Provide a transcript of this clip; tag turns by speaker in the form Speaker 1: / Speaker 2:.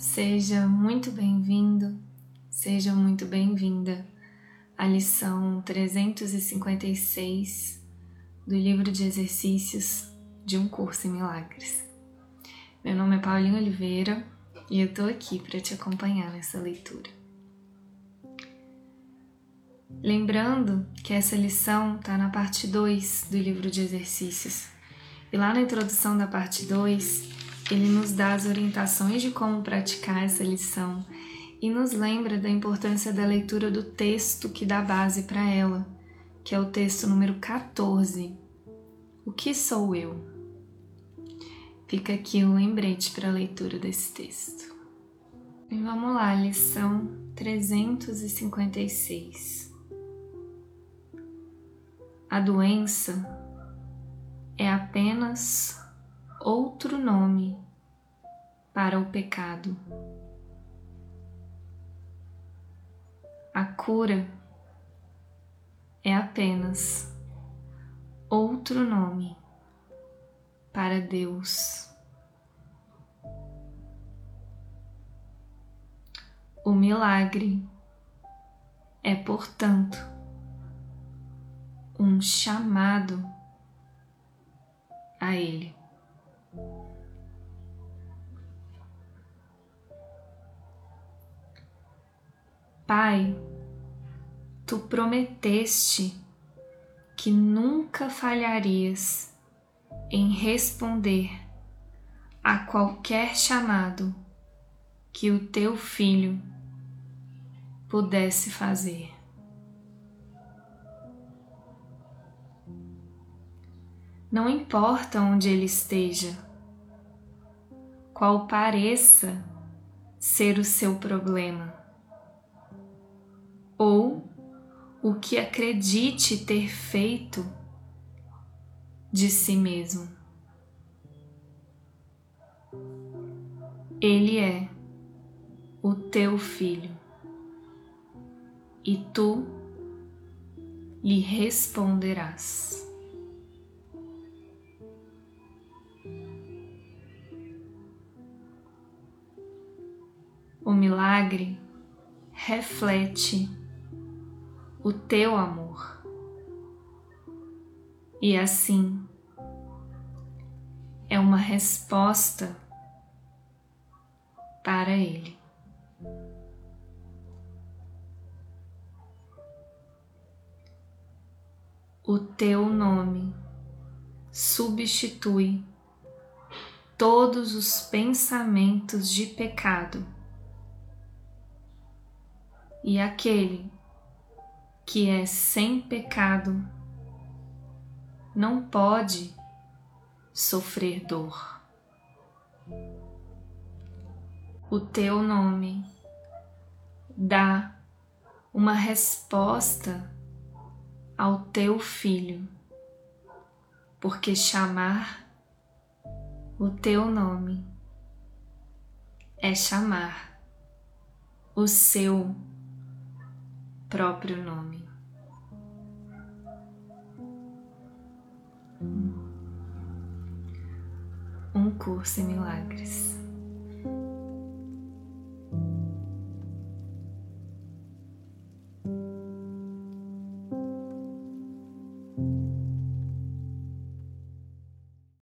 Speaker 1: Seja muito bem-vindo, seja muito bem-vinda à lição 356 do livro de exercícios de um curso em milagres. Meu nome é Paulinho Oliveira e eu tô aqui para te acompanhar nessa leitura. Lembrando que essa lição está na parte 2 do livro de exercícios. E lá na introdução da parte 2, ele nos dá as orientações de como praticar essa lição e nos lembra da importância da leitura do texto que dá base para ela, que é o texto número 14. O que sou eu? Fica aqui o um lembrete para a leitura desse texto. E vamos lá, lição 356. A doença é apenas outro nome para o pecado. A cura é apenas outro nome para Deus. O milagre é, portanto, um chamado a Ele. Pai, tu prometeste que nunca falharias em responder a qualquer chamado que o teu filho pudesse fazer. Não importa onde ele esteja, qual pareça ser o seu problema ou o que acredite ter feito de si mesmo. Ele é o teu filho e tu lhe responderás. O milagre reflete o teu amor. E assim é uma resposta para Ele. O teu nome substitui todos os pensamentos de pecado e aquele que é sem pecado não pode sofrer dor. O teu nome dá uma resposta ao teu filho, porque chamar o teu nome é chamar o seu próprio nome. Um curso em milagres.